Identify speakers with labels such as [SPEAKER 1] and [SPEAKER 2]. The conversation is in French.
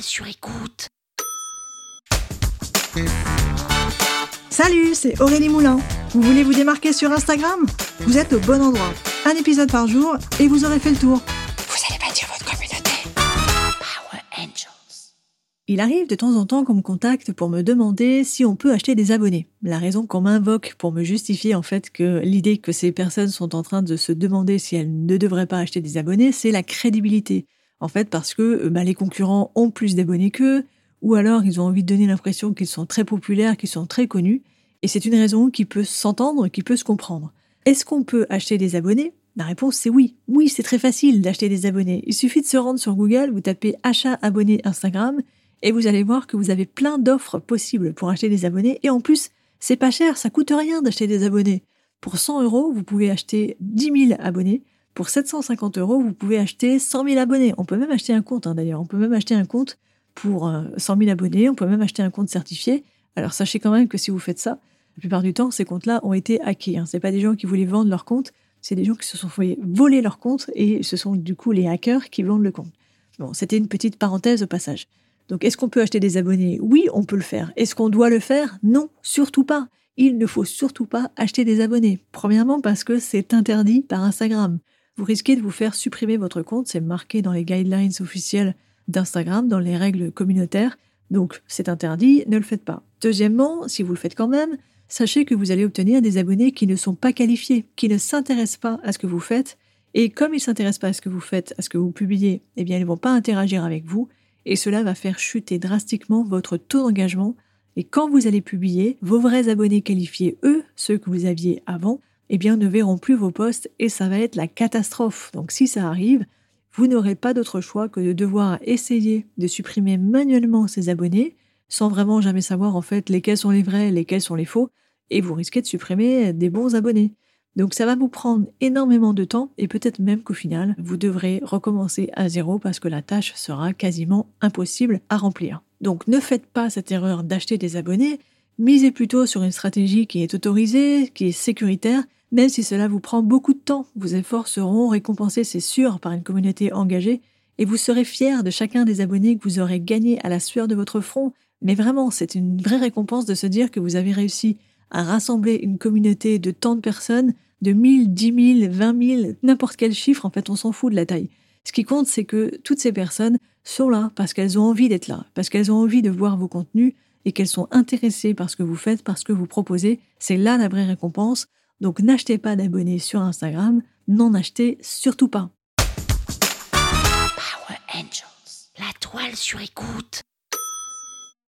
[SPEAKER 1] Sur écoute.
[SPEAKER 2] Salut, c'est Aurélie Moulin. Vous voulez vous démarquer sur Instagram? Vous êtes au bon endroit. Un épisode par jour et vous aurez fait le tour.
[SPEAKER 1] Vous allez bâtir votre communauté. Power Angels.
[SPEAKER 2] Il arrive de temps en temps qu'on me contacte pour me demander si on peut acheter des abonnés. La raison qu'on m'invoque pour me justifier en fait que l'idée que ces personnes sont en train de se demander si elles ne devraient pas acheter des abonnés, c'est la crédibilité. En fait, parce que euh, bah, les concurrents ont plus d'abonnés qu'eux, ou alors ils ont envie de donner l'impression qu'ils sont très populaires, qu'ils sont très connus, et c'est une raison qui peut s'entendre, qui peut se comprendre. Est-ce qu'on peut acheter des abonnés? La réponse c'est oui. Oui, c'est très facile d'acheter des abonnés. Il suffit de se rendre sur Google, vous tapez achat abonné Instagram, et vous allez voir que vous avez plein d'offres possibles pour acheter des abonnés, et en plus, c'est pas cher, ça coûte rien d'acheter des abonnés. Pour 100 euros, vous pouvez acheter 10 000 abonnés, pour 750 euros, vous pouvez acheter 100 000 abonnés. On peut même acheter un compte, hein, d'ailleurs. On peut même acheter un compte pour 100 euh, 000 abonnés. On peut même acheter un compte certifié. Alors sachez quand même que si vous faites ça, la plupart du temps, ces comptes-là ont été hackés. Hein. Ce pas des gens qui voulaient vendre leur compte, c'est des gens qui se sont fait voler leur compte et ce sont du coup les hackers qui vendent le compte. Bon, c'était une petite parenthèse au passage. Donc, est-ce qu'on peut acheter des abonnés? Oui, on peut le faire. Est-ce qu'on doit le faire? Non, surtout pas. Il ne faut surtout pas acheter des abonnés. Premièrement parce que c'est interdit par Instagram vous risquez de vous faire supprimer votre compte. C'est marqué dans les guidelines officielles d'Instagram, dans les règles communautaires. Donc c'est interdit, ne le faites pas. Deuxièmement, si vous le faites quand même, sachez que vous allez obtenir des abonnés qui ne sont pas qualifiés, qui ne s'intéressent pas à ce que vous faites. Et comme ils ne s'intéressent pas à ce que vous faites, à ce que vous publiez, eh bien ils ne vont pas interagir avec vous. Et cela va faire chuter drastiquement votre taux d'engagement. Et quand vous allez publier, vos vrais abonnés qualifiés, eux, ceux que vous aviez avant, eh bien, ne verront plus vos posts et ça va être la catastrophe. Donc, si ça arrive, vous n'aurez pas d'autre choix que de devoir essayer de supprimer manuellement ces abonnés sans vraiment jamais savoir en fait lesquels sont les vrais, lesquels sont les faux, et vous risquez de supprimer des bons abonnés. Donc ça va vous prendre énormément de temps et peut-être même qu'au final, vous devrez recommencer à zéro parce que la tâche sera quasiment impossible à remplir. Donc ne faites pas cette erreur d'acheter des abonnés, misez plutôt sur une stratégie qui est autorisée, qui est sécuritaire même si cela vous prend beaucoup de temps, vos efforts seront récompensés, c'est sûr, par une communauté engagée, et vous serez fier de chacun des abonnés que vous aurez gagné à la sueur de votre front. Mais vraiment, c'est une vraie récompense de se dire que vous avez réussi à rassembler une communauté de tant de personnes, de 1000, 10 000, 20 000, n'importe quel chiffre, en fait, on s'en fout de la taille. Ce qui compte, c'est que toutes ces personnes sont là parce qu'elles ont envie d'être là, parce qu'elles ont envie de voir vos contenus et qu'elles sont intéressées par ce que vous faites, par ce que vous proposez. C'est là la vraie récompense. Donc n'achetez pas d'abonnés sur Instagram, n'en achetez surtout pas.
[SPEAKER 1] Power Angels, la toile sur écoute.